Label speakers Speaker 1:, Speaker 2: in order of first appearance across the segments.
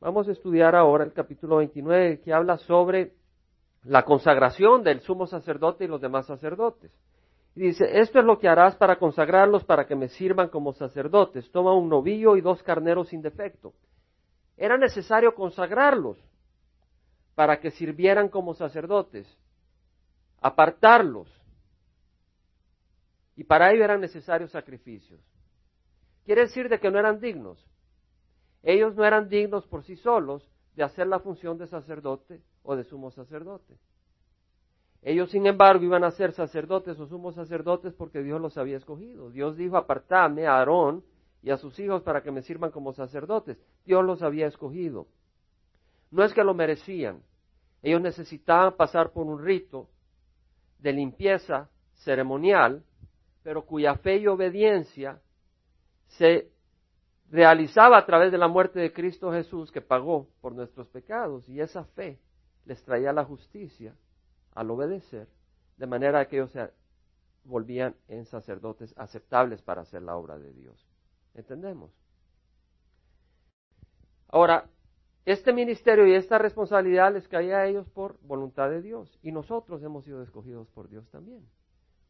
Speaker 1: Vamos a estudiar ahora el capítulo 29 que habla sobre la consagración del sumo sacerdote y los demás sacerdotes. Y dice, esto es lo que harás para consagrarlos para que me sirvan como sacerdotes. Toma un novillo y dos carneros sin defecto. Era necesario consagrarlos para que sirvieran como sacerdotes, apartarlos. Y para ello eran necesarios sacrificios. Quiere decir de que no eran dignos. Ellos no eran dignos por sí solos de hacer la función de sacerdote o de sumo sacerdote. Ellos, sin embargo, iban a ser sacerdotes o sumos sacerdotes porque Dios los había escogido. Dios dijo, apartadme a Aarón y a sus hijos para que me sirvan como sacerdotes. Dios los había escogido. No es que lo merecían. Ellos necesitaban pasar por un rito de limpieza ceremonial, pero cuya fe y obediencia se realizaba a través de la muerte de Cristo Jesús que pagó por nuestros pecados. Y esa fe les traía la justicia al obedecer, de manera que ellos se volvían en sacerdotes aceptables para hacer la obra de Dios. ¿Entendemos? Ahora, este ministerio y esta responsabilidad les caía a ellos por voluntad de Dios y nosotros hemos sido escogidos por Dios también,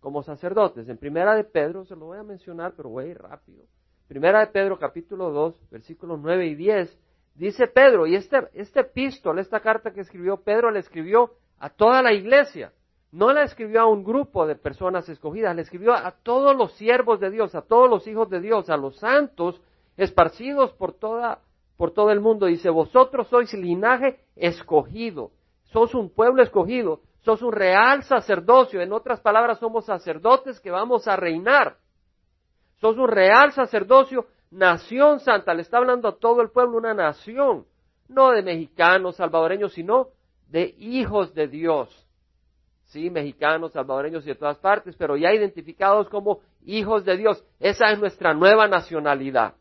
Speaker 1: como sacerdotes. En Primera de Pedro, se lo voy a mencionar, pero voy a ir rápido. Primera de Pedro, capítulo 2, versículos 9 y 10, dice Pedro, y este, este epístola, esta carta que escribió Pedro, le escribió a toda la iglesia. No la escribió a un grupo de personas escogidas, le escribió a todos los siervos de Dios, a todos los hijos de Dios, a los santos esparcidos por toda por todo el mundo. Dice, "Vosotros sois linaje escogido, sos un pueblo escogido, sos un real sacerdocio, en otras palabras somos sacerdotes que vamos a reinar. Sos un real sacerdocio, nación santa, le está hablando a todo el pueblo una nación, no de mexicanos, salvadoreños, sino de hijos de Dios. Sí, mexicanos, salvadoreños y de todas partes, pero ya identificados como hijos de Dios. Esa es nuestra nueva nacionalidad.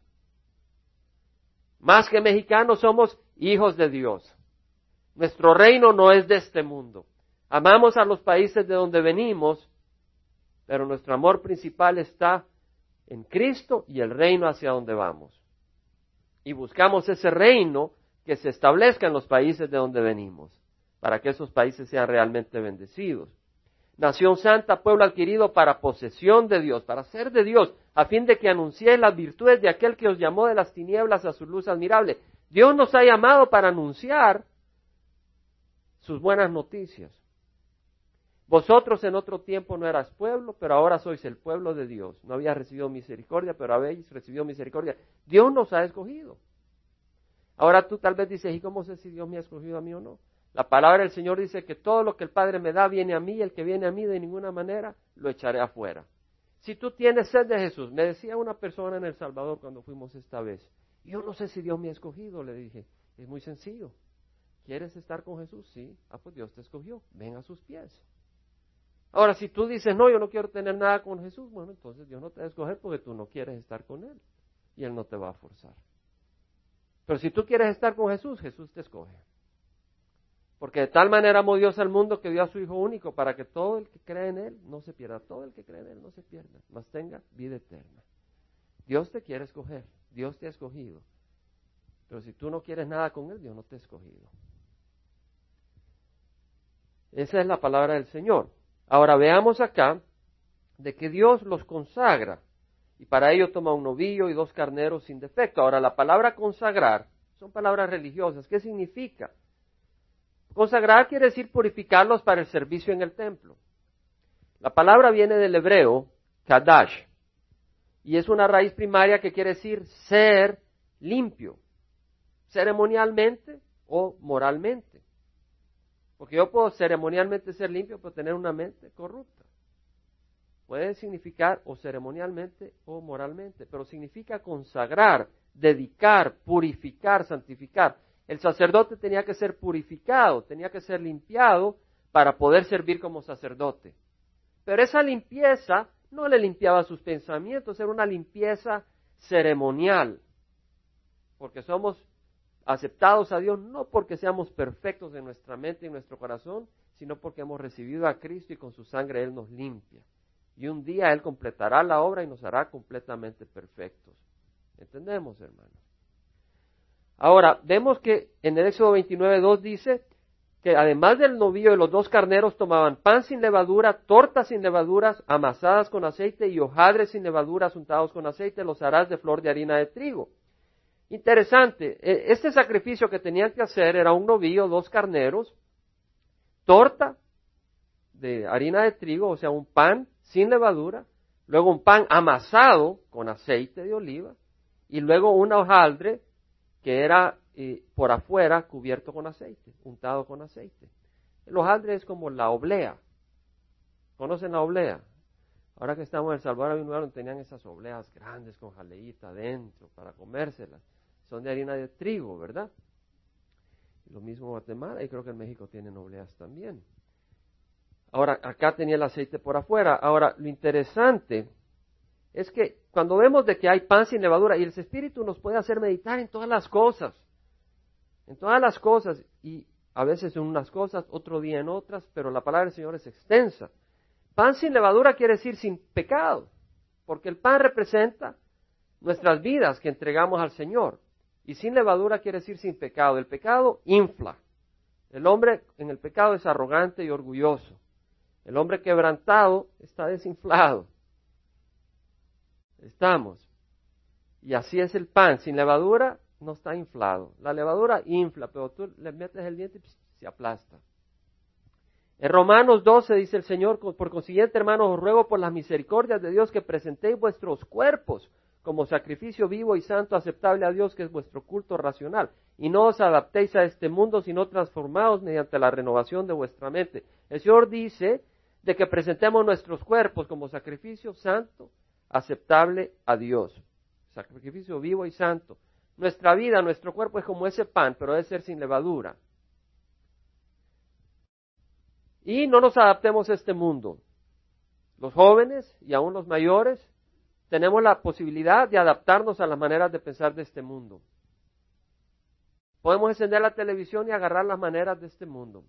Speaker 1: Más que mexicanos somos hijos de Dios. Nuestro reino no es de este mundo. Amamos a los países de donde venimos, pero nuestro amor principal está en Cristo y el reino hacia donde vamos. Y buscamos ese reino que se establezca en los países de donde venimos para que esos países sean realmente bendecidos. Nación santa, pueblo adquirido para posesión de Dios, para ser de Dios, a fin de que anunciéis las virtudes de aquel que os llamó de las tinieblas a su luz admirable. Dios nos ha llamado para anunciar sus buenas noticias. Vosotros en otro tiempo no eras pueblo, pero ahora sois el pueblo de Dios. No habías recibido misericordia, pero habéis recibido misericordia. Dios nos ha escogido. Ahora tú tal vez dices, ¿y cómo sé si Dios me ha escogido a mí o no? La palabra del Señor dice que todo lo que el Padre me da viene a mí y el que viene a mí de ninguna manera lo echaré afuera. Si tú tienes sed de Jesús, me decía una persona en El Salvador cuando fuimos esta vez, yo no sé si Dios me ha escogido, le dije, es muy sencillo. ¿Quieres estar con Jesús? Sí. Ah, pues Dios te escogió. Ven a sus pies. Ahora, si tú dices, no, yo no quiero tener nada con Jesús, bueno, entonces Dios no te va a escoger porque tú no quieres estar con Él. Y Él no te va a forzar. Pero si tú quieres estar con Jesús, Jesús te escoge. Porque de tal manera amó Dios al mundo que dio a su Hijo único para que todo el que cree en Él no se pierda, todo el que cree en Él no se pierda, mas tenga vida eterna. Dios te quiere escoger, Dios te ha escogido. Pero si tú no quieres nada con Él, Dios no te ha escogido. Esa es la palabra del Señor. Ahora veamos acá de que Dios los consagra y para ello toma un novillo y dos carneros sin defecto. Ahora la palabra consagrar son palabras religiosas. ¿Qué significa? Consagrar quiere decir purificarlos para el servicio en el templo. La palabra viene del hebreo kadash y es una raíz primaria que quiere decir ser limpio, ceremonialmente o moralmente. Porque yo puedo ceremonialmente ser limpio, pero tener una mente corrupta. Puede significar o ceremonialmente o moralmente, pero significa consagrar, dedicar, purificar, santificar. El sacerdote tenía que ser purificado, tenía que ser limpiado para poder servir como sacerdote. Pero esa limpieza no le limpiaba sus pensamientos, era una limpieza ceremonial, porque somos aceptados a Dios no porque seamos perfectos en nuestra mente y nuestro corazón, sino porque hemos recibido a Cristo y con su sangre Él nos limpia. Y un día Él completará la obra y nos hará completamente perfectos. ¿Entendemos, hermanos? Ahora, vemos que en el Éxodo 29.2 dice que además del novillo de los dos carneros tomaban pan sin levadura, tortas sin levaduras, amasadas con aceite y hojadres sin levaduras untados con aceite, los harás de flor de harina de trigo. Interesante, e, este sacrificio que tenían que hacer era un novillo, dos carneros, torta de harina de trigo, o sea, un pan sin levadura, luego un pan amasado con aceite de oliva, y luego un hojaldre que era eh, por afuera cubierto con aceite, untado con aceite. El hojaldre es como la oblea. ¿Conocen la oblea? Ahora que estamos en El Salvador, había un lugar tenían esas obleas grandes con jaleíta adentro para comérselas. Son de harina de trigo, ¿verdad? Lo mismo Guatemala y creo que en México tienen obleas también. Ahora, acá tenía el aceite por afuera. Ahora, lo interesante es que cuando vemos de que hay pan sin levadura y el Espíritu nos puede hacer meditar en todas las cosas, en todas las cosas y a veces en unas cosas, otro día en otras, pero la palabra del Señor es extensa. Pan sin levadura quiere decir sin pecado, porque el pan representa nuestras vidas que entregamos al Señor. Y sin levadura quiere decir sin pecado. El pecado infla. El hombre en el pecado es arrogante y orgulloso. El hombre quebrantado está desinflado. Estamos. Y así es el pan. Sin levadura no está inflado. La levadura infla, pero tú le metes el diente y se aplasta. En Romanos 12 dice el Señor, por consiguiente, hermanos, os ruego por las misericordias de Dios que presentéis vuestros cuerpos como sacrificio vivo y santo aceptable a Dios, que es vuestro culto racional. Y no os adaptéis a este mundo, sino transformaos mediante la renovación de vuestra mente. El Señor dice de que presentemos nuestros cuerpos como sacrificio santo, aceptable a Dios. Sacrificio vivo y santo. Nuestra vida, nuestro cuerpo es como ese pan, pero debe ser sin levadura. Y no nos adaptemos a este mundo. Los jóvenes y aún los mayores tenemos la posibilidad de adaptarnos a las maneras de pensar de este mundo. Podemos encender la televisión y agarrar las maneras de este mundo.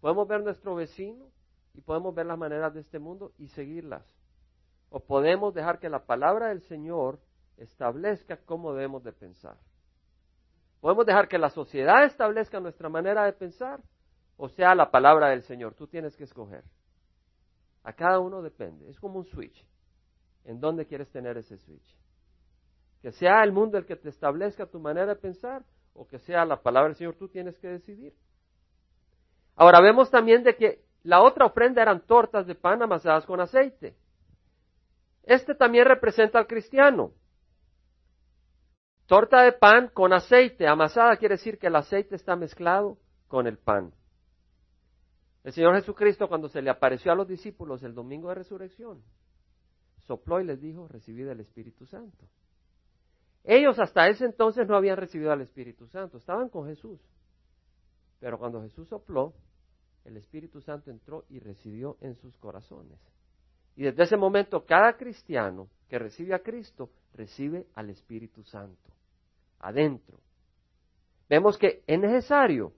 Speaker 1: Podemos ver nuestro vecino y podemos ver las maneras de este mundo y seguirlas. O podemos dejar que la palabra del Señor establezca cómo debemos de pensar. Podemos dejar que la sociedad establezca nuestra manera de pensar, o sea, la palabra del Señor. Tú tienes que escoger. A cada uno depende. Es como un switch en dónde quieres tener ese switch. Que sea el mundo el que te establezca tu manera de pensar o que sea la palabra del Señor, tú tienes que decidir. Ahora vemos también de que la otra ofrenda eran tortas de pan amasadas con aceite. Este también representa al cristiano. Torta de pan con aceite amasada quiere decir que el aceite está mezclado con el pan. El Señor Jesucristo cuando se le apareció a los discípulos el domingo de resurrección, sopló y les dijo, recibid el Espíritu Santo. Ellos hasta ese entonces no habían recibido al Espíritu Santo, estaban con Jesús. Pero cuando Jesús sopló, el Espíritu Santo entró y residió en sus corazones. Y desde ese momento cada cristiano que recibe a Cristo recibe al Espíritu Santo adentro. Vemos que es necesario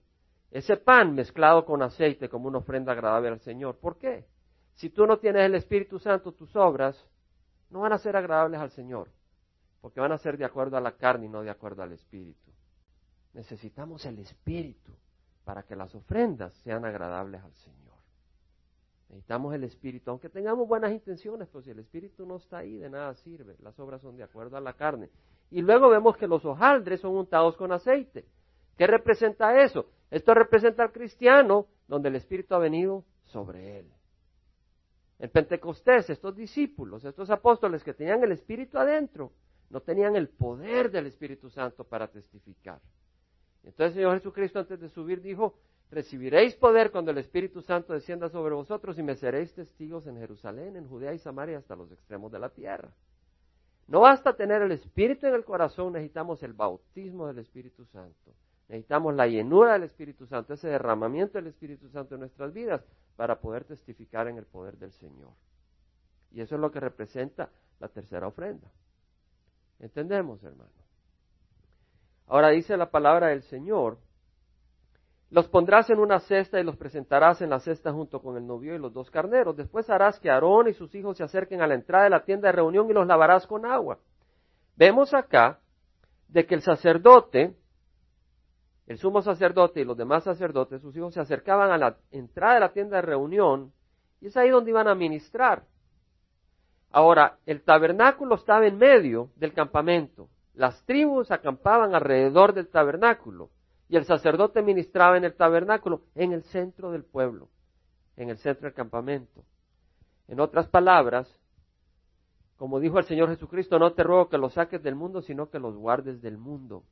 Speaker 1: ese pan mezclado con aceite como una ofrenda agradable al Señor. ¿Por qué? Si tú no tienes el Espíritu Santo, tus obras no van a ser agradables al Señor, porque van a ser de acuerdo a la carne y no de acuerdo al Espíritu. Necesitamos el Espíritu para que las ofrendas sean agradables al Señor. Necesitamos el Espíritu, aunque tengamos buenas intenciones, pero si el Espíritu no está ahí, de nada sirve. Las obras son de acuerdo a la carne. Y luego vemos que los hojaldres son untados con aceite. ¿Qué representa eso? Esto representa al cristiano donde el Espíritu ha venido sobre él. En Pentecostés, estos discípulos, estos apóstoles que tenían el Espíritu adentro, no tenían el poder del Espíritu Santo para testificar. Entonces el Señor Jesucristo antes de subir dijo, recibiréis poder cuando el Espíritu Santo descienda sobre vosotros y me seréis testigos en Jerusalén, en Judea y Samaria hasta los extremos de la tierra. No basta tener el Espíritu en el corazón, necesitamos el bautismo del Espíritu Santo. Necesitamos la llenura del Espíritu Santo, ese derramamiento del Espíritu Santo en nuestras vidas para poder testificar en el poder del Señor. Y eso es lo que representa la tercera ofrenda. ¿Entendemos, hermano? Ahora dice la palabra del Señor, los pondrás en una cesta y los presentarás en la cesta junto con el novio y los dos carneros. Después harás que Aarón y sus hijos se acerquen a la entrada de la tienda de reunión y los lavarás con agua. Vemos acá de que el sacerdote el sumo sacerdote y los demás sacerdotes, sus hijos, se acercaban a la entrada de la tienda de reunión y es ahí donde iban a ministrar. Ahora, el tabernáculo estaba en medio del campamento. Las tribus acampaban alrededor del tabernáculo y el sacerdote ministraba en el tabernáculo, en el centro del pueblo, en el centro del campamento. En otras palabras, como dijo el Señor Jesucristo, no te ruego que los saques del mundo, sino que los guardes del mundo.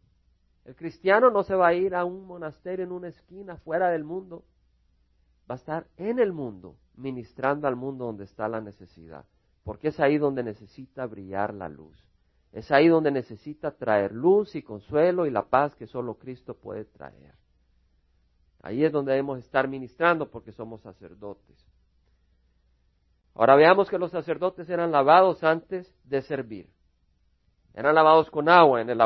Speaker 1: El cristiano no se va a ir a un monasterio en una esquina fuera del mundo. Va a estar en el mundo, ministrando al mundo donde está la necesidad. Porque es ahí donde necesita brillar la luz. Es ahí donde necesita traer luz y consuelo y la paz que solo Cristo puede traer. Ahí es donde debemos estar ministrando porque somos sacerdotes. Ahora veamos que los sacerdotes eran lavados antes de servir. Eran lavados con agua. En el,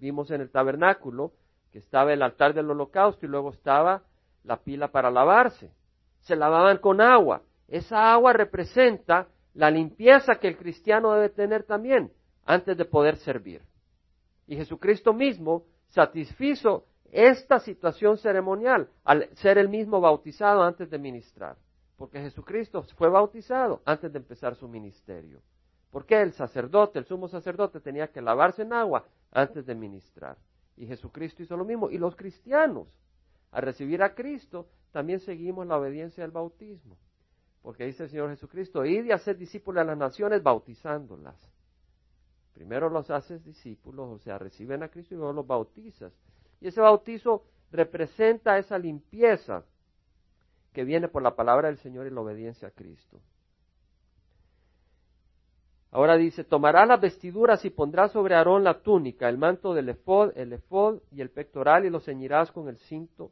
Speaker 1: vimos en el tabernáculo que estaba el altar del holocausto y luego estaba la pila para lavarse. Se lavaban con agua. Esa agua representa la limpieza que el cristiano debe tener también antes de poder servir. Y Jesucristo mismo satisfizo esta situación ceremonial al ser el mismo bautizado antes de ministrar. Porque Jesucristo fue bautizado antes de empezar su ministerio. ¿Por qué el sacerdote, el sumo sacerdote, tenía que lavarse en agua antes de ministrar? Y Jesucristo hizo lo mismo. Y los cristianos, al recibir a Cristo, también seguimos la obediencia del bautismo. Porque dice el Señor Jesucristo, id y haced discípulos a las naciones bautizándolas. Primero los haces discípulos, o sea, reciben a Cristo y luego los bautizas. Y ese bautizo representa esa limpieza que viene por la palabra del Señor y la obediencia a Cristo. Ahora dice, tomará las vestiduras y pondrá sobre Aarón la túnica, el manto del efod, el efod y el pectoral y lo ceñirás con el cinto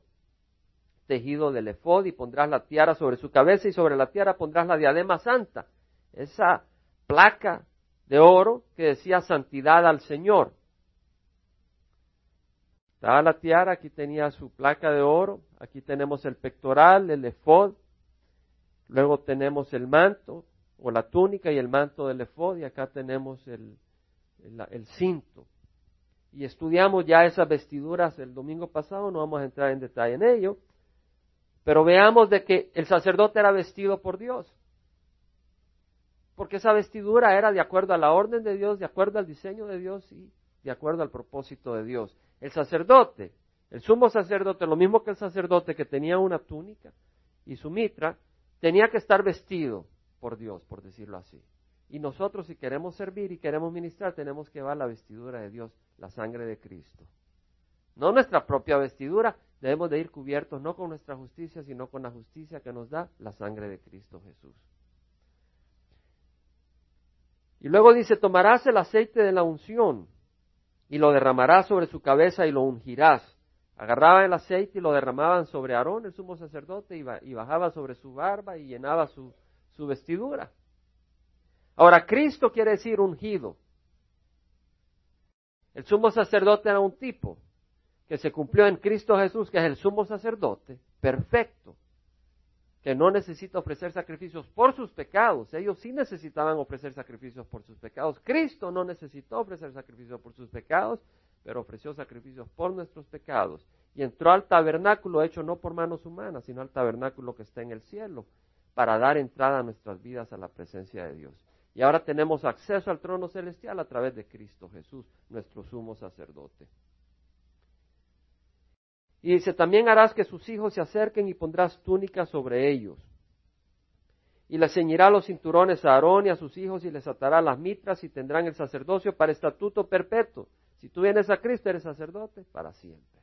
Speaker 1: tejido del efod y pondrás la tiara sobre su cabeza y sobre la tiara pondrás la diadema santa, esa placa de oro que decía santidad al Señor. Estaba la tiara, aquí tenía su placa de oro, aquí tenemos el pectoral, el efod, luego tenemos el manto, o la túnica y el manto del efod, y acá tenemos el, el, cinto. Y estudiamos ya esas vestiduras el domingo pasado, no vamos a entrar en detalle en ello, pero veamos de que el sacerdote era vestido por Dios. Porque esa vestidura era de acuerdo a la orden de Dios, de acuerdo al diseño de Dios y de acuerdo al propósito de Dios. El sacerdote, el sumo sacerdote, lo mismo que el sacerdote que tenía una túnica y su mitra, tenía que estar vestido por Dios, por decirlo así. Y nosotros si queremos servir y queremos ministrar, tenemos que llevar la vestidura de Dios, la sangre de Cristo. No nuestra propia vestidura, debemos de ir cubiertos no con nuestra justicia, sino con la justicia que nos da la sangre de Cristo Jesús. Y luego dice, tomarás el aceite de la unción y lo derramarás sobre su cabeza y lo ungirás. Agarraban el aceite y lo derramaban sobre Aarón, el sumo sacerdote, y bajaba sobre su barba y llenaba su, su vestidura. Ahora, Cristo quiere decir ungido. El sumo sacerdote era un tipo que se cumplió en Cristo Jesús, que es el sumo sacerdote, perfecto, que no necesita ofrecer sacrificios por sus pecados. Ellos sí necesitaban ofrecer sacrificios por sus pecados. Cristo no necesitó ofrecer sacrificios por sus pecados, pero ofreció sacrificios por nuestros pecados. Y entró al tabernáculo hecho no por manos humanas, sino al tabernáculo que está en el cielo, para dar entrada a nuestras vidas a la presencia de Dios. Y ahora tenemos acceso al trono celestial a través de Cristo Jesús, nuestro sumo sacerdote. Y dice, también harás que sus hijos se acerquen y pondrás túnicas sobre ellos. Y les ceñirá los cinturones a Aarón y a sus hijos y les atará las mitras y tendrán el sacerdocio para estatuto perpetuo. Si tú vienes a Cristo, eres sacerdote para siempre.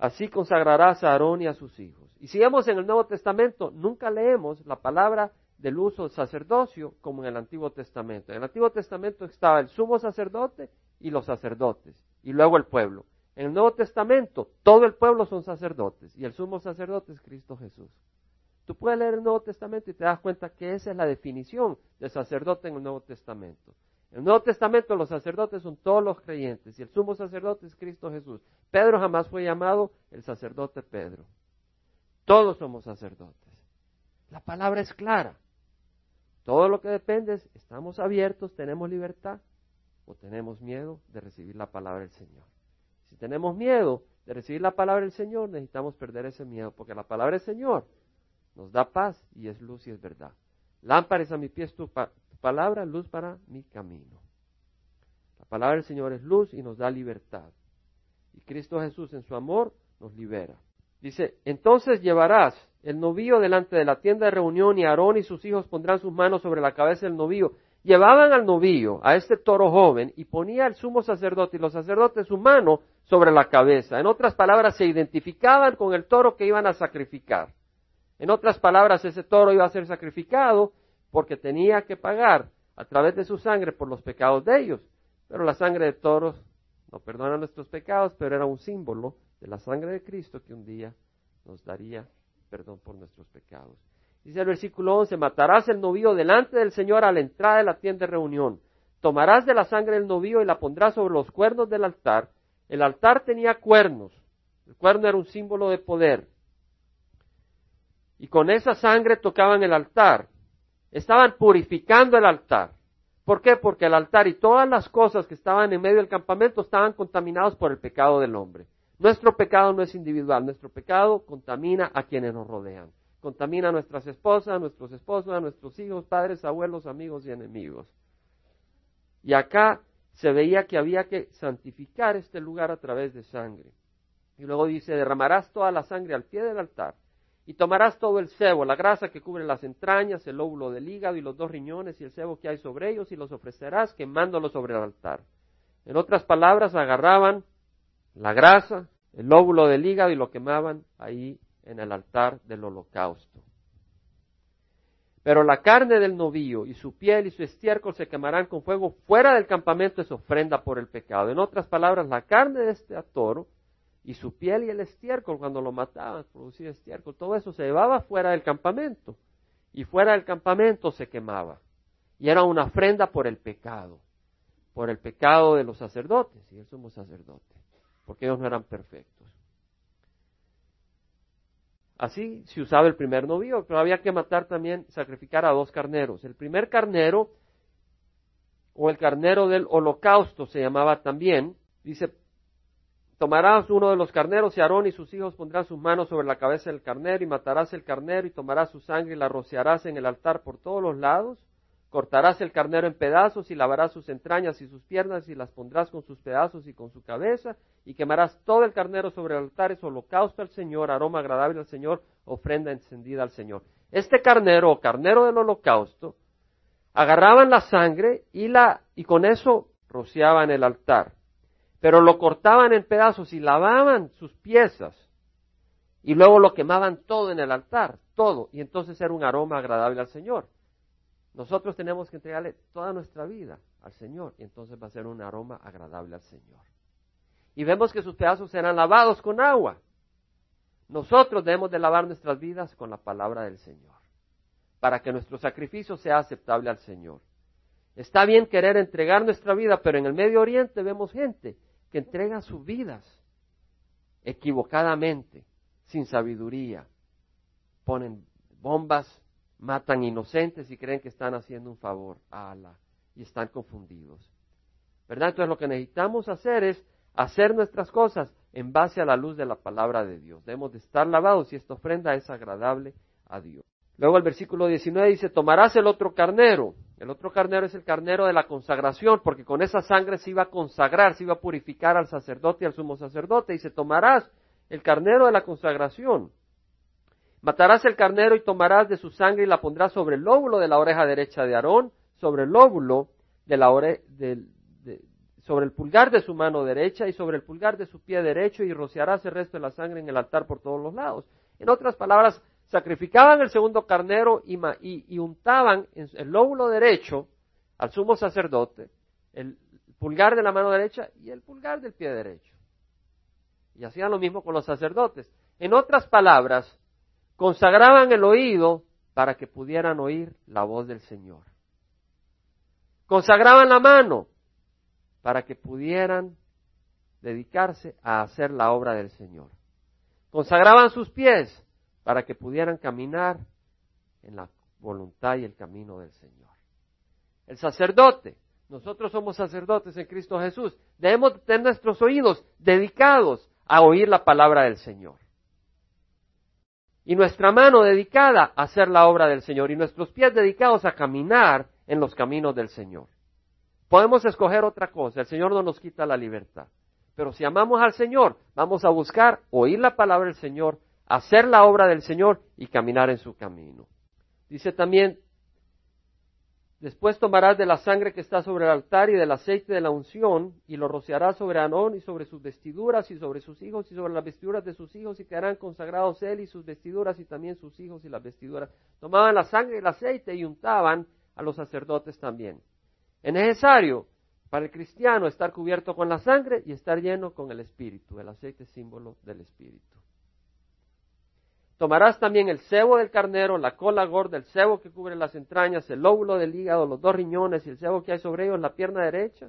Speaker 1: Así consagrarás a Aarón y a sus hijos. Y si vemos en el Nuevo Testamento, nunca leemos la palabra del uso del sacerdocio como en el Antiguo Testamento. En el Antiguo Testamento estaba el sumo sacerdote y los sacerdotes, y luego el pueblo. En el Nuevo Testamento, todo el pueblo son sacerdotes, y el sumo sacerdote es Cristo Jesús. Tú puedes leer el Nuevo Testamento y te das cuenta que esa es la definición de sacerdote en el Nuevo Testamento. El Nuevo Testamento los sacerdotes son todos los creyentes y el sumo sacerdote es Cristo Jesús. Pedro jamás fue llamado el sacerdote Pedro. Todos somos sacerdotes. La palabra es clara. Todo lo que depende es, ¿estamos abiertos, tenemos libertad o tenemos miedo de recibir la palabra del Señor? Si tenemos miedo de recibir la palabra del Señor, necesitamos perder ese miedo, porque la palabra del Señor nos da paz y es luz y es verdad. Lámparas a mi pies tu palabra, luz para mi camino. La palabra del Señor es luz y nos da libertad. Y Cristo Jesús en su amor nos libera. Dice, entonces llevarás el novillo delante de la tienda de reunión y Aarón y sus hijos pondrán sus manos sobre la cabeza del novillo. Llevaban al novillo, a este toro joven, y ponía el sumo sacerdote y los sacerdotes su mano sobre la cabeza. En otras palabras, se identificaban con el toro que iban a sacrificar. En otras palabras, ese toro iba a ser sacrificado porque tenía que pagar a través de su sangre por los pecados de ellos. Pero la sangre de toros no perdona nuestros pecados, pero era un símbolo de la sangre de Cristo que un día nos daría perdón por nuestros pecados. Dice el versículo 11, matarás el novillo delante del Señor a la entrada de la tienda de reunión. Tomarás de la sangre del novillo y la pondrás sobre los cuernos del altar. El altar tenía cuernos. El cuerno era un símbolo de poder. Y con esa sangre tocaban el altar. Estaban purificando el altar. ¿Por qué? Porque el altar y todas las cosas que estaban en medio del campamento estaban contaminados por el pecado del hombre. Nuestro pecado no es individual, nuestro pecado contamina a quienes nos rodean. Contamina a nuestras esposas, a nuestros esposos, a nuestros hijos, padres, abuelos, amigos y enemigos. Y acá se veía que había que santificar este lugar a través de sangre. Y luego dice, derramarás toda la sangre al pie del altar y tomarás todo el sebo, la grasa que cubre las entrañas, el óvulo del hígado y los dos riñones y el sebo que hay sobre ellos y los ofrecerás quemándolo sobre el altar. En otras palabras, agarraban la grasa, el óvulo del hígado y lo quemaban ahí en el altar del holocausto. Pero la carne del novillo y su piel y su estiércol se quemarán con fuego fuera del campamento, es ofrenda por el pecado. En otras palabras, la carne de este toro y su piel y el estiércol, cuando lo mataban, producía estiércol, todo eso se llevaba fuera del campamento. Y fuera del campamento se quemaba. Y era una ofrenda por el pecado, por el pecado de los sacerdotes, y él somos sacerdotes porque ellos no eran perfectos. Así se usaba el primer novio, pero había que matar también, sacrificar a dos carneros. El primer carnero, o el carnero del holocausto se llamaba también, dice, tomarás uno de los carneros y Aarón y sus hijos pondrán sus manos sobre la cabeza del carnero y matarás el carnero y tomarás su sangre y la rociarás en el altar por todos los lados. Cortarás el carnero en pedazos y lavarás sus entrañas y sus piernas y las pondrás con sus pedazos y con su cabeza y quemarás todo el carnero sobre el altar, es holocausto al Señor, aroma agradable al Señor, ofrenda encendida al Señor. Este carnero o carnero del holocausto, agarraban la sangre y, la, y con eso rociaban el altar, pero lo cortaban en pedazos y lavaban sus piezas y luego lo quemaban todo en el altar, todo, y entonces era un aroma agradable al Señor. Nosotros tenemos que entregarle toda nuestra vida al Señor y entonces va a ser un aroma agradable al Señor. Y vemos que sus pedazos serán lavados con agua. Nosotros debemos de lavar nuestras vidas con la palabra del Señor, para que nuestro sacrificio sea aceptable al Señor. Está bien querer entregar nuestra vida, pero en el Medio Oriente vemos gente que entrega sus vidas equivocadamente, sin sabiduría. Ponen bombas matan inocentes y creen que están haciendo un favor a Allah y están confundidos. ¿Verdad? Entonces lo que necesitamos hacer es hacer nuestras cosas en base a la luz de la palabra de Dios. Debemos de estar lavados y esta ofrenda es agradable a Dios. Luego el versículo 19 dice, tomarás el otro carnero. El otro carnero es el carnero de la consagración, porque con esa sangre se iba a consagrar, se iba a purificar al sacerdote y al sumo sacerdote. Y se tomarás el carnero de la consagración. Matarás el carnero y tomarás de su sangre y la pondrás sobre el lóbulo de la oreja derecha de Aarón, sobre el lóbulo de la sobre el pulgar de su mano derecha y sobre el pulgar de su pie derecho y rociarás el resto de la sangre en el altar por todos los lados. En otras palabras, sacrificaban el segundo carnero y, y untaban en el lóbulo derecho al sumo sacerdote, el pulgar de la mano derecha y el pulgar del pie derecho. Y hacían lo mismo con los sacerdotes. En otras palabras, consagraban el oído para que pudieran oír la voz del Señor. Consagraban la mano para que pudieran dedicarse a hacer la obra del Señor. Consagraban sus pies para que pudieran caminar en la voluntad y el camino del Señor. El sacerdote Nosotros somos sacerdotes en Cristo Jesús. Debemos tener nuestros oídos dedicados a oír la palabra del Señor. Y nuestra mano dedicada a hacer la obra del Señor y nuestros pies dedicados a caminar en los caminos del Señor. Podemos escoger otra cosa, el Señor no nos quita la libertad. Pero si amamos al Señor, vamos a buscar oír la palabra del Señor, hacer la obra del Señor y caminar en su camino. Dice también Después tomarás de la sangre que está sobre el altar y del aceite de la unción y lo rociarás sobre Anón y sobre sus vestiduras y sobre sus hijos y sobre las vestiduras de sus hijos y quedarán consagrados él y sus vestiduras y también sus hijos y las vestiduras. Tomaban la sangre y el aceite y untaban a los sacerdotes también. Es necesario para el cristiano estar cubierto con la sangre y estar lleno con el espíritu. El aceite símbolo del espíritu. Tomarás también el cebo del carnero, la cola gorda, el cebo que cubre las entrañas, el lóbulo del hígado, los dos riñones y el cebo que hay sobre ellos, la pierna derecha,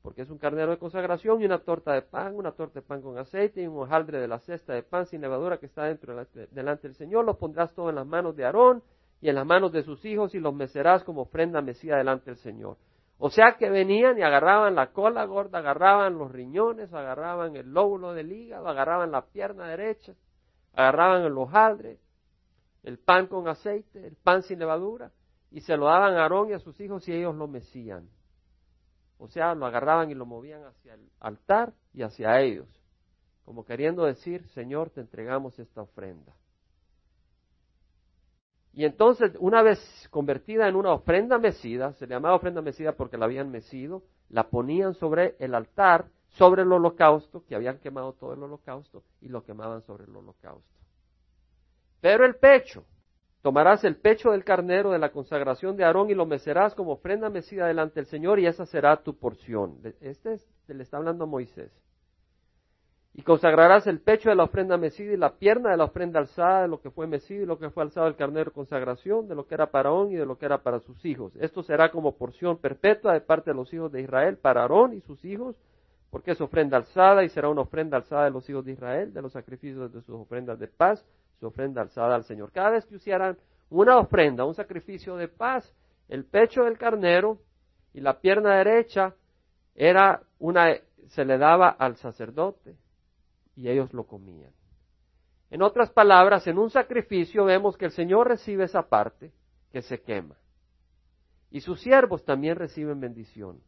Speaker 1: porque es un carnero de consagración, y una torta de pan, una torta de pan con aceite y un hojaldre de la cesta de pan sin levadura que está dentro delante del Señor. Lo pondrás todo en las manos de Aarón y en las manos de sus hijos y los mecerás como ofrenda mecida delante del Señor. O sea que venían y agarraban la cola gorda, agarraban los riñones, agarraban el lóbulo del hígado, agarraban la pierna derecha agarraban el hojaldre, el pan con aceite, el pan sin levadura, y se lo daban a Aarón y a sus hijos y ellos lo mecían. O sea, lo agarraban y lo movían hacia el altar y hacia ellos, como queriendo decir, Señor, te entregamos esta ofrenda. Y entonces, una vez convertida en una ofrenda mecida, se le llamaba ofrenda mecida porque la habían mecido, la ponían sobre el altar sobre el holocausto, que habían quemado todo el holocausto, y lo quemaban sobre el holocausto. Pero el pecho, tomarás el pecho del carnero de la consagración de Aarón y lo mecerás como ofrenda mecida delante del Señor, y esa será tu porción. Este es, le está hablando a Moisés. Y consagrarás el pecho de la ofrenda mecida y la pierna de la ofrenda alzada de lo que fue mecido y lo que fue alzado el carnero consagración, de lo que era para Aarón y de lo que era para sus hijos. Esto será como porción perpetua de parte de los hijos de Israel para Aarón y sus hijos porque es ofrenda alzada y será una ofrenda alzada de los hijos de Israel, de los sacrificios de sus ofrendas de paz, su ofrenda alzada al Señor. Cada vez que usaran una ofrenda, un sacrificio de paz, el pecho del carnero y la pierna derecha era una, se le daba al sacerdote y ellos lo comían. En otras palabras, en un sacrificio vemos que el Señor recibe esa parte que se quema. Y sus siervos también reciben bendición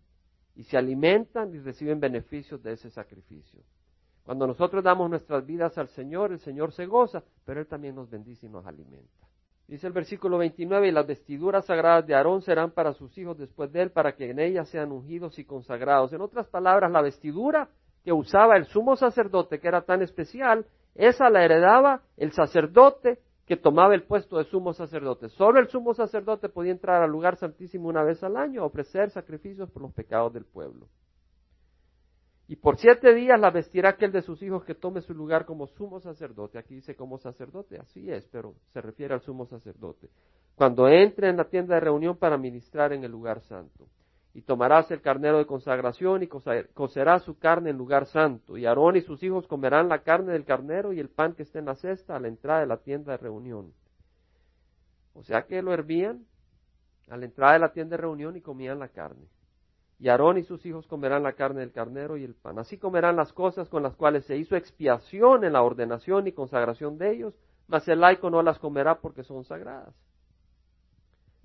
Speaker 1: y se alimentan y reciben beneficios de ese sacrificio. Cuando nosotros damos nuestras vidas al Señor, el Señor se goza, pero Él también nos bendice y nos alimenta. Dice el versículo 29, y las vestiduras sagradas de Aarón serán para sus hijos después de él, para que en ellas sean ungidos y consagrados. En otras palabras, la vestidura que usaba el sumo sacerdote, que era tan especial, esa la heredaba el sacerdote que tomaba el puesto de sumo sacerdote. Solo el sumo sacerdote podía entrar al lugar santísimo una vez al año a ofrecer sacrificios por los pecados del pueblo. Y por siete días la vestirá aquel de sus hijos que tome su lugar como sumo sacerdote. Aquí dice como sacerdote, así es, pero se refiere al sumo sacerdote. Cuando entre en la tienda de reunión para ministrar en el lugar santo y tomarás el carnero de consagración y cocerás su carne en lugar santo, y Aarón y sus hijos comerán la carne del carnero y el pan que esté en la cesta a la entrada de la tienda de reunión. O sea que lo hervían a la entrada de la tienda de reunión y comían la carne. Y Aarón y sus hijos comerán la carne del carnero y el pan. Así comerán las cosas con las cuales se hizo expiación en la ordenación y consagración de ellos, mas el laico no las comerá porque son sagradas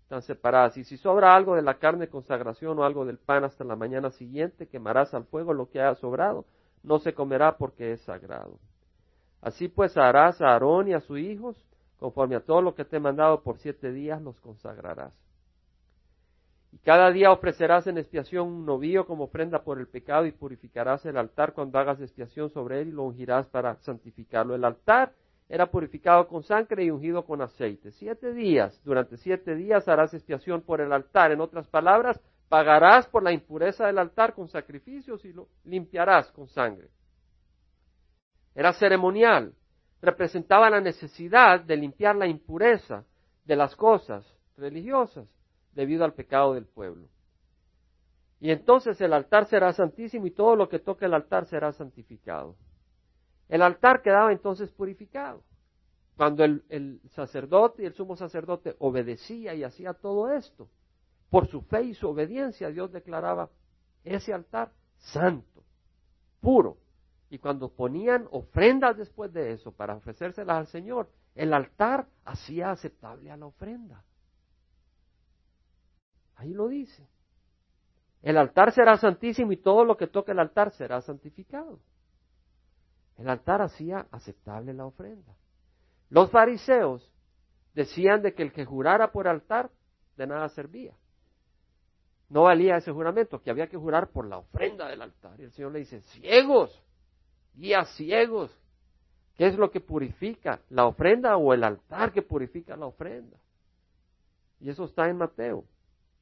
Speaker 1: están separadas. Y si sobra algo de la carne de consagración o algo del pan hasta la mañana siguiente, quemarás al fuego lo que haya sobrado, no se comerá porque es sagrado. Así pues harás a Aarón y a sus hijos, conforme a todo lo que te he mandado por siete días, los consagrarás. Y cada día ofrecerás en expiación un novillo como ofrenda por el pecado y purificarás el altar cuando hagas expiación sobre él y lo ungirás para santificarlo. El altar era purificado con sangre y ungido con aceite. Siete días, durante siete días harás expiación por el altar. En otras palabras, pagarás por la impureza del altar con sacrificios y lo limpiarás con sangre. Era ceremonial, representaba la necesidad de limpiar la impureza de las cosas religiosas debido al pecado del pueblo. Y entonces el altar será santísimo y todo lo que toque el altar será santificado. El altar quedaba entonces purificado. Cuando el, sacerdote y el sumo sacerdote obedecía y hacía todo esto, por su fe y su obediencia, Dios declaraba ese altar santo, puro. Y cuando ponían ofrendas después de eso para ofrecérselas al Señor, el altar hacía aceptable a la ofrenda. Ahí lo dice. El altar será santísimo y todo lo que toque el altar será santificado. El altar hacía aceptable la ofrenda. Los fariseos decían de que el que jurara por altar de nada servía. No valía ese juramento, que había que jurar por la ofrenda del altar. Y el Señor le dice, ciegos, guías ciegos, ¿qué es lo que purifica? ¿La ofrenda o el altar que purifica la ofrenda? Y eso está en Mateo,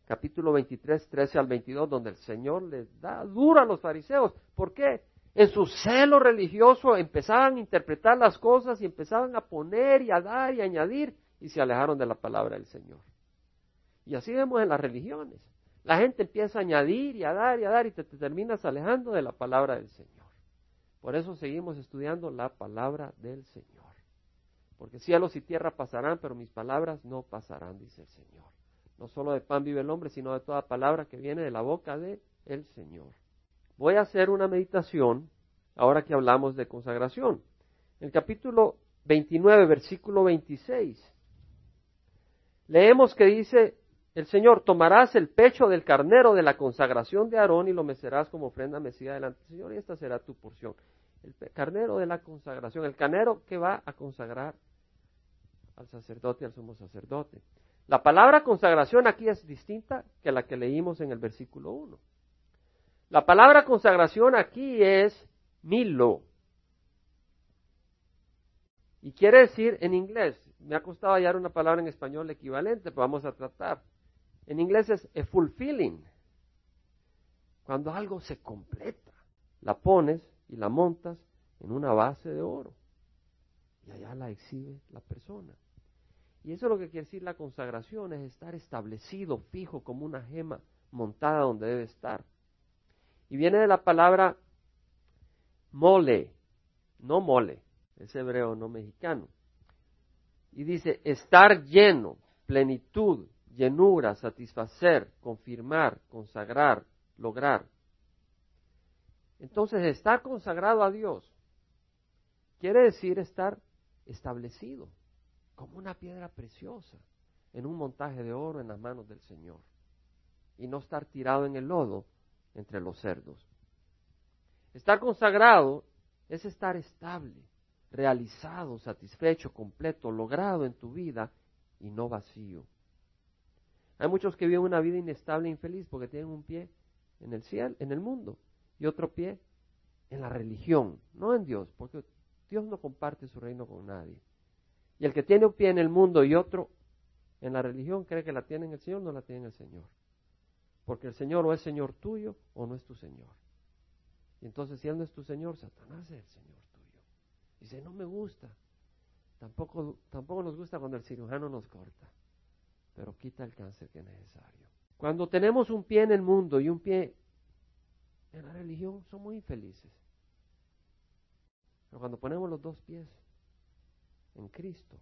Speaker 1: capítulo 23, 13 al 22, donde el Señor les da duro a los fariseos. ¿Por qué? En su celo religioso empezaban a interpretar las cosas y empezaban a poner y a dar y a añadir y se alejaron de la palabra del Señor. Y así vemos en las religiones. La gente empieza a añadir y a dar y a dar y te, terminas alejando de la palabra del Señor. Por eso seguimos estudiando la palabra del Señor. Porque cielos y tierra pasarán, pero mis palabras no pasarán, dice el Señor. No solo de pan vive el hombre, sino de toda palabra que viene de la boca de el Señor. Voy a hacer una meditación ahora que hablamos de consagración. En el capítulo 29, versículo 26, leemos que dice, el Señor, tomarás el pecho del carnero de la consagración de Aarón y lo mecerás como ofrenda mecida delante del Señor y esta será tu porción. El carnero de la consagración, el carnero que va a consagrar al sacerdote, al sumo sacerdote. La palabra consagración aquí es distinta que la que leímos en el versículo 1. La palabra consagración aquí es milo. Y quiere decir en inglés, me ha costado hallar una palabra en español equivalente, pero vamos a tratar. En inglés es a fulfilling. Cuando algo se completa, la pones y la montas en una base de oro. Y allá la exhibe la persona. Y eso es lo que quiere decir la consagración, es estar establecido, fijo, como una gema montada donde debe estar. Y viene de la palabra mole, no mole, es hebreo, no mexicano. Y dice estar lleno, plenitud, llenura, satisfacer, confirmar, consagrar, lograr. Entonces, estar consagrado a Dios quiere decir estar establecido como una piedra preciosa en un montaje de oro en las manos del Señor y no estar tirado en el lodo entre los cerdos. Estar consagrado es estar estable, realizado, satisfecho, completo, logrado en tu vida y no vacío. Hay muchos que viven una vida inestable e infeliz porque tienen un pie en el cielo, en el mundo, y otro pie en la religión, no en Dios, porque Dios no comparte su reino con nadie. Y el que tiene un pie en el mundo y otro en la religión cree que la tiene en el Señor, no la tiene en el Señor. Porque el Señor o es Señor tuyo o no es tu Señor. Y entonces si Él no es tu Señor, Satanás es el Señor tuyo. Dice, no me gusta. Tampoco, tampoco nos gusta cuando el cirujano nos corta pero quita el cáncer que es necesario. Cuando tenemos un pie en el mundo y un pie en la religión, somos infelices. Pero cuando ponemos los dos pies en Cristo,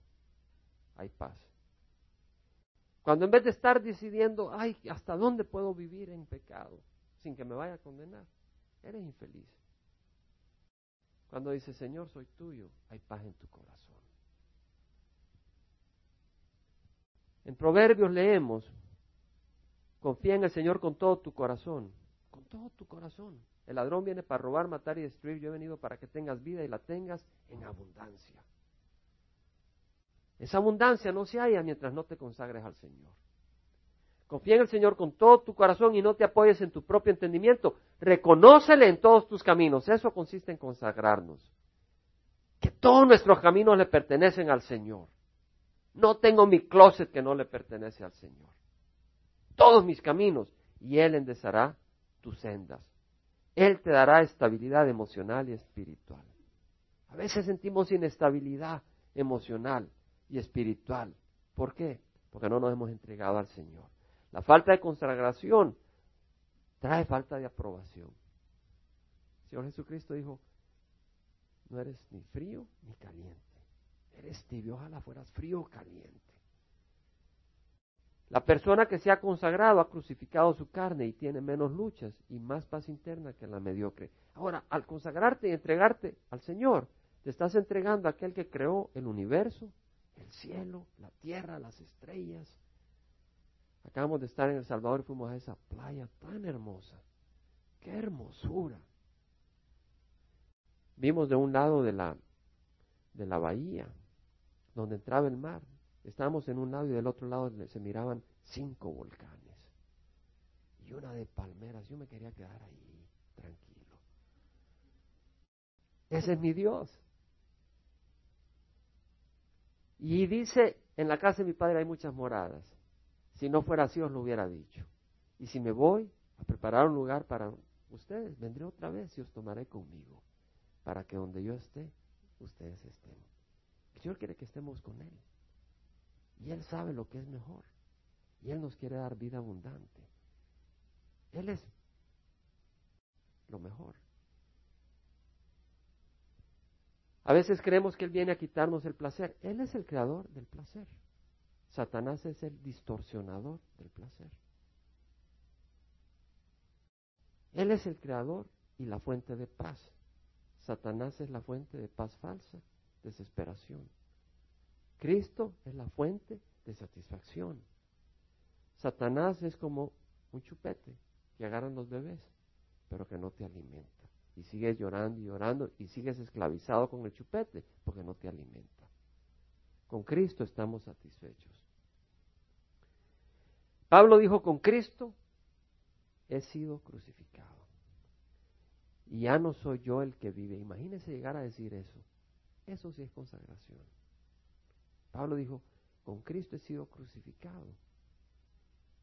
Speaker 1: hay paz. Cuando en vez de estar decidiendo, ay, ¿hasta dónde puedo vivir en pecado sin que me vaya a condenar? Eres infeliz. Cuando dice, Señor, soy tuyo, hay paz en tu corazón. En Proverbios leemos, confía en el Señor con todo tu corazón, con todo tu corazón. El ladrón viene para robar, matar y destruir. Yo he venido para que tengas vida y la tengas en abundancia. Esa abundancia no se halla mientras no te consagres al Señor. Confía en el Señor con todo tu corazón y no te apoyes en tu propio entendimiento. Reconócele en todos tus caminos. Eso consiste en consagrarnos. Que todos nuestros caminos le pertenecen al Señor. No tengo mi closet que no le pertenece al Señor. Todos mis caminos. Y Él enderezará tus sendas. Él te dará estabilidad emocional y espiritual. A veces sentimos inestabilidad emocional y espiritual. ¿Por qué? Porque no nos hemos entregado al Señor. La falta de consagración trae falta de aprobación. El Señor Jesucristo dijo, no eres ni frío ni caliente. Eres tibio, ojalá fueras frío o caliente. La persona que se ha consagrado ha crucificado su carne y tiene menos luchas y más paz interna que la mediocre. Ahora, al consagrarte y entregarte al Señor, te estás entregando a aquel que creó el universo, el cielo, la tierra, las estrellas. Acabamos de estar en El Salvador y fuimos a esa playa tan hermosa. ¡Qué hermosura! Vimos de un lado de la, de la bahía, donde entraba el mar. Estábamos en un lado y del otro lado se miraban cinco volcanes. Y una de palmeras. Yo me quería quedar ahí, tranquilo. Ese es mi Dios. Y dice, en la casa de mi padre hay muchas moradas. Si no fuera así os lo hubiera dicho. Y si me voy a preparar un lugar para ustedes, vendré otra vez y os tomaré conmigo, para que donde yo esté, ustedes estén. El Señor quiere que estemos con Él. Y Él sabe lo que es mejor. Y Él nos quiere dar vida abundante. Él es lo mejor. A veces creemos que Él viene a quitarnos el placer. Él es el creador del placer. Satanás es el distorsionador del placer. Él es el creador y la fuente de paz. Satanás es la fuente de paz falsa, desesperación. Cristo es la fuente de satisfacción. Satanás es como un chupete que agarran los bebés, pero que no te alimenta. Y sigues llorando y llorando y sigues esclavizado con el chupete porque no te alimenta. Con Cristo estamos satisfechos. Pablo dijo, con Cristo he sido crucificado. Y ya no soy yo el que vive. Imagínese llegar a decir eso. Eso sí es consagración. Pablo dijo, con Cristo he sido crucificado.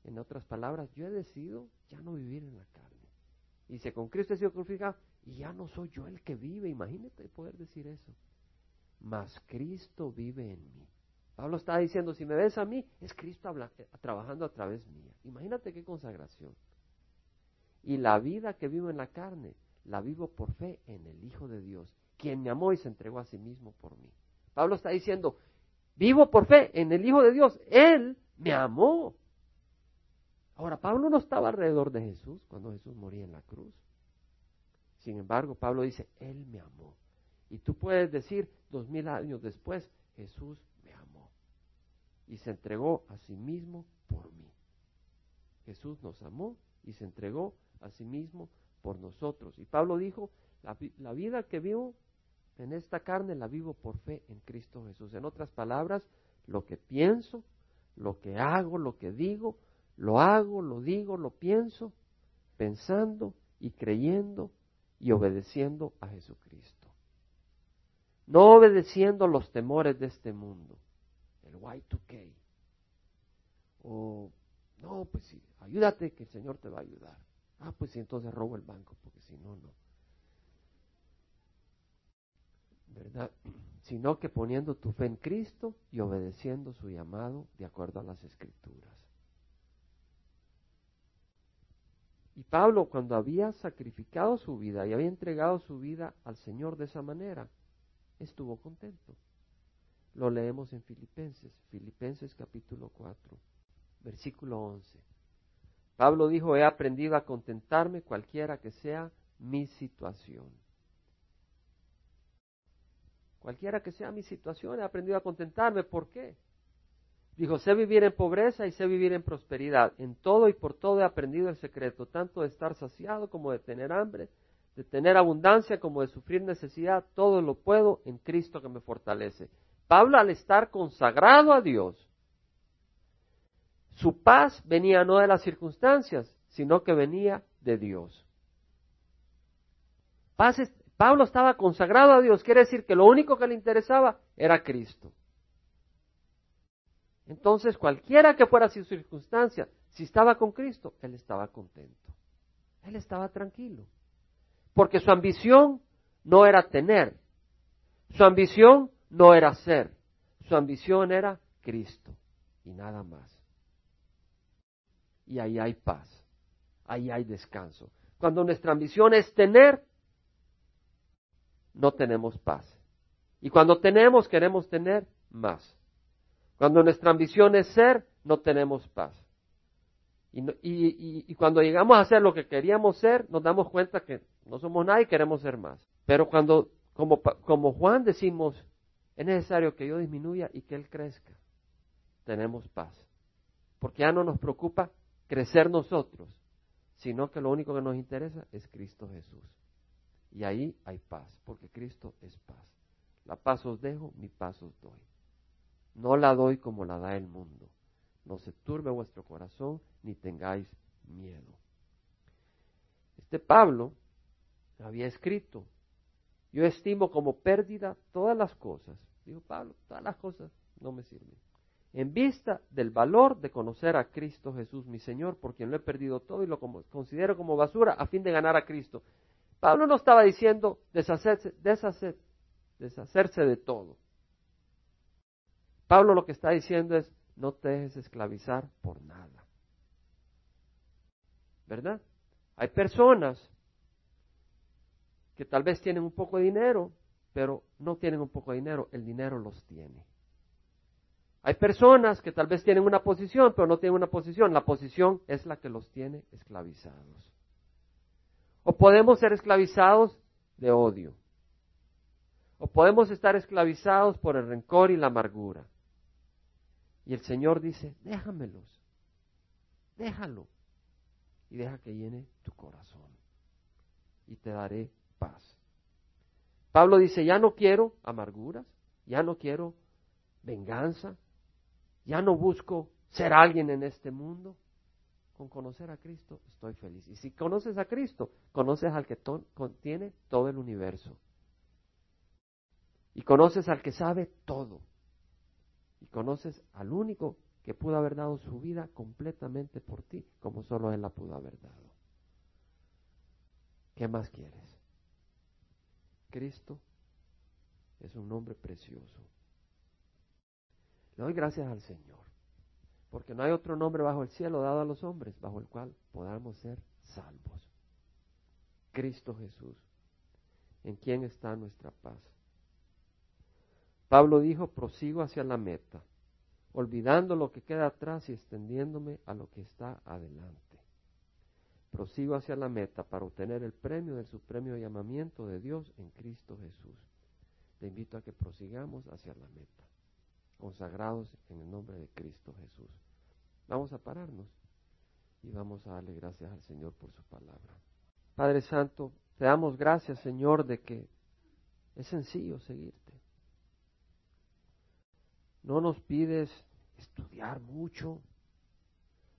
Speaker 1: En otras palabras, yo he decidido ya no vivir en la carne. Y dice, con Cristo he sido crucificado y ya no soy yo el que vive. Imagínate poder decir eso. Mas Cristo vive en mí. Pablo está diciendo, si me ves a mí, es Cristo eh, trabajando a través mía. Imagínate qué consagración. Y la vida que vivo en la carne, la vivo por fe en el Hijo de Dios, quien me amó y se entregó a sí mismo por mí. Pablo está diciendo, vivo por fe en el Hijo de Dios, Él me amó. Ahora, Pablo no estaba alrededor de Jesús cuando Jesús moría en la cruz. Sin embargo, Pablo dice, Él me amó. Y tú puedes decir, dos mil años después, Jesús me amó. Y se entregó a sí mismo por mí. Jesús nos amó y se entregó a sí mismo por nosotros. Y Pablo dijo, la, vida que vivo en esta carne la vivo por fe en Cristo Jesús. En otras palabras, lo que pienso, lo que hago, lo que digo, lo hago, lo digo, lo pienso, pensando y creyendo y obedeciendo a Jesucristo. No obedeciendo los temores de este mundo, el Y2K. O, no, pues sí, ayúdate que el Señor te va a ayudar. Ah, pues sí, entonces robo el banco, porque si no, no. ¿Verdad? Sino que poniendo tu fe en Cristo y obedeciendo su llamado de acuerdo a las Escrituras. Y Pablo, cuando había sacrificado su vida y había entregado su vida al Señor de esa manera, estuvo contento. Lo leemos en Filipenses, Filipenses capítulo 4, versículo 11. Pablo dijo, he aprendido a contentarme cualquiera que sea mi situación. Cualquiera que sea mi situación, he aprendido a contentarme. ¿Por qué? Dijo, sé vivir en pobreza y sé vivir en prosperidad. En todo y por todo he aprendido el secreto, tanto de estar saciado como de tener hambre, de tener abundancia como de sufrir necesidad. Todo lo puedo en Cristo que me fortalece. Pablo al estar consagrado a Dios, su paz venía no de las circunstancias, sino que venía de Dios. Pablo estaba consagrado a Dios, quiere decir que lo único que le interesaba era Cristo. Entonces, cualquiera que fuera su circunstancia, si estaba con Cristo, él estaba contento. Él estaba tranquilo. Porque su ambición no era tener. Su ambición no era ser. Su ambición era Cristo y nada más y ahí hay paz, ahí hay descanso. Cuando nuestra ambición es tener, no tenemos paz. Y cuando tenemos, queremos tener más. Cuando nuestra ambición es ser, no tenemos paz. Y, cuando llegamos a ser lo que queríamos ser, nos damos cuenta que no somos nada y queremos ser más. Pero cuando, como, como Juan decimos, es necesario que yo disminuya y que Él crezca, tenemos paz. Porque ya no nos preocupa crecer nosotros, sino que lo único que nos interesa es Cristo Jesús. Y ahí hay paz, porque Cristo es paz. La paz os dejo, mi paz os doy. No la doy como la da el mundo. No se turbe vuestro corazón, ni tengáis miedo. Este Pablo había escrito, yo estimo como pérdida todas las cosas. Dijo Pablo, todas las cosas no me sirven. En vista del valor de conocer a Cristo Jesús, mi Señor, por quien lo he perdido todo y lo considero como basura a fin de ganar a Cristo. Pablo no estaba diciendo deshacerse, deshacerse de todo. Pablo lo que está diciendo es no te dejes esclavizar por nada. ¿Verdad? Hay personas que tal vez tienen un poco de dinero, pero no tienen un poco de dinero, el dinero los tiene. Hay personas que tal vez tienen una posición, pero no tienen una posición. La posición es la que los tiene esclavizados. O podemos ser esclavizados de odio. O podemos estar esclavizados por el rencor y la amargura. Y el Señor dice, déjamelos, déjalo. Y deja que llene tu corazón. Y te daré paz. Pablo dice, ya no quiero amarguras, ya no quiero venganza, ya no busco ser alguien en este mundo. Con conocer a Cristo estoy feliz. Y si conoces a Cristo, conoces al que contiene todo el universo. Y conoces al que sabe todo y conoces al único que pudo haber dado su vida completamente por ti, como solo Él la pudo haber dado. ¿Qué más quieres? Cristo es un nombre precioso. Le doy gracias al Señor, porque no hay otro nombre bajo el cielo dado a los hombres bajo el cual podamos ser salvos. Cristo Jesús, en quien está nuestra paz. Pablo dijo, prosigo hacia la meta, olvidando lo que queda atrás y extendiéndome a lo que está adelante. Prosigo hacia la meta para obtener el premio del supremo llamamiento de Dios en Cristo Jesús. Te invito a que prosigamos hacia la meta, consagrados en el nombre de Cristo Jesús. Vamos a pararnos y vamos a darle gracias al Señor por su palabra. Padre Santo, te damos gracias, Señor, de que es sencillo seguirte. No nos pides estudiar mucho.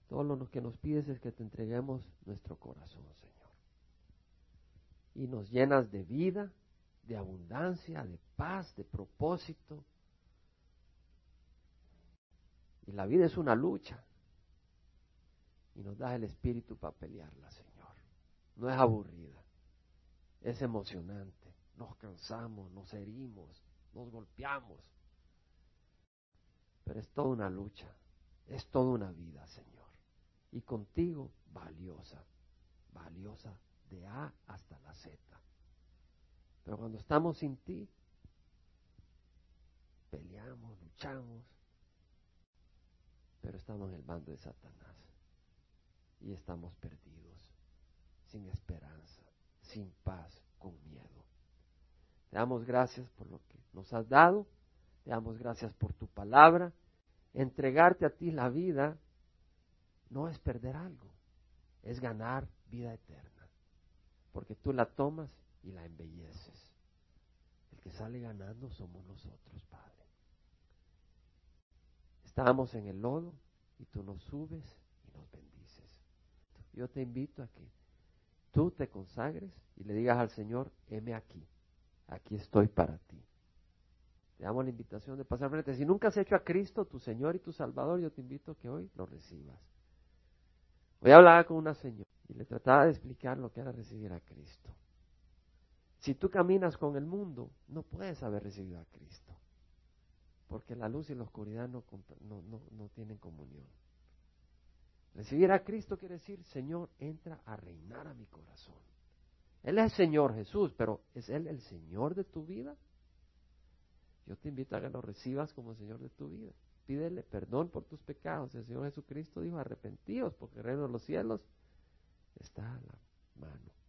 Speaker 1: Todo lo que nos pides es que te entreguemos nuestro corazón, Señor. Y nos llenas de vida, de abundancia, de paz, de propósito. Y la vida es una lucha. Y nos das el espíritu para pelearla, Señor. No es aburrida. Es emocionante. Nos cansamos, nos herimos, nos golpeamos pero es toda una lucha, es toda una vida, Señor. Y contigo valiosa, valiosa de A hasta la Z. Pero cuando estamos sin ti, peleamos, luchamos, pero estamos en el bando de Satanás y estamos perdidos, sin esperanza, sin paz, con miedo. Te damos gracias por lo que nos has dado te damos gracias por tu palabra. Entregarte a ti la vida no es perder algo, es ganar vida eterna. Porque tú la tomas y la embelleces. El que sale ganando somos nosotros, Padre. Estábamos en el lodo y tú nos subes y nos bendices. Yo te invito a que tú te consagres y le digas al Señor, heme aquí, aquí estoy para ti. Te damos la invitación de pasar frente. Si nunca has hecho a Cristo tu Señor y tu Salvador, yo te invito a que hoy lo recibas. Hoy hablaba con una señora y le trataba de explicar lo que era recibir a Cristo. Si tú caminas con el mundo, no puedes haber recibido a Cristo. Porque la luz y la oscuridad no, no, no tienen comunión. Recibir a Cristo quiere decir, Señor, entra a reinar a mi corazón. Él es el Señor Jesús, pero ¿es Él el Señor de tu vida? Yo te invito a que lo recibas como Señor de tu vida. pídele perdón por tus pecados. El Señor Jesucristo dijo, arrepentíos, porque el reino de los cielos está a la mano.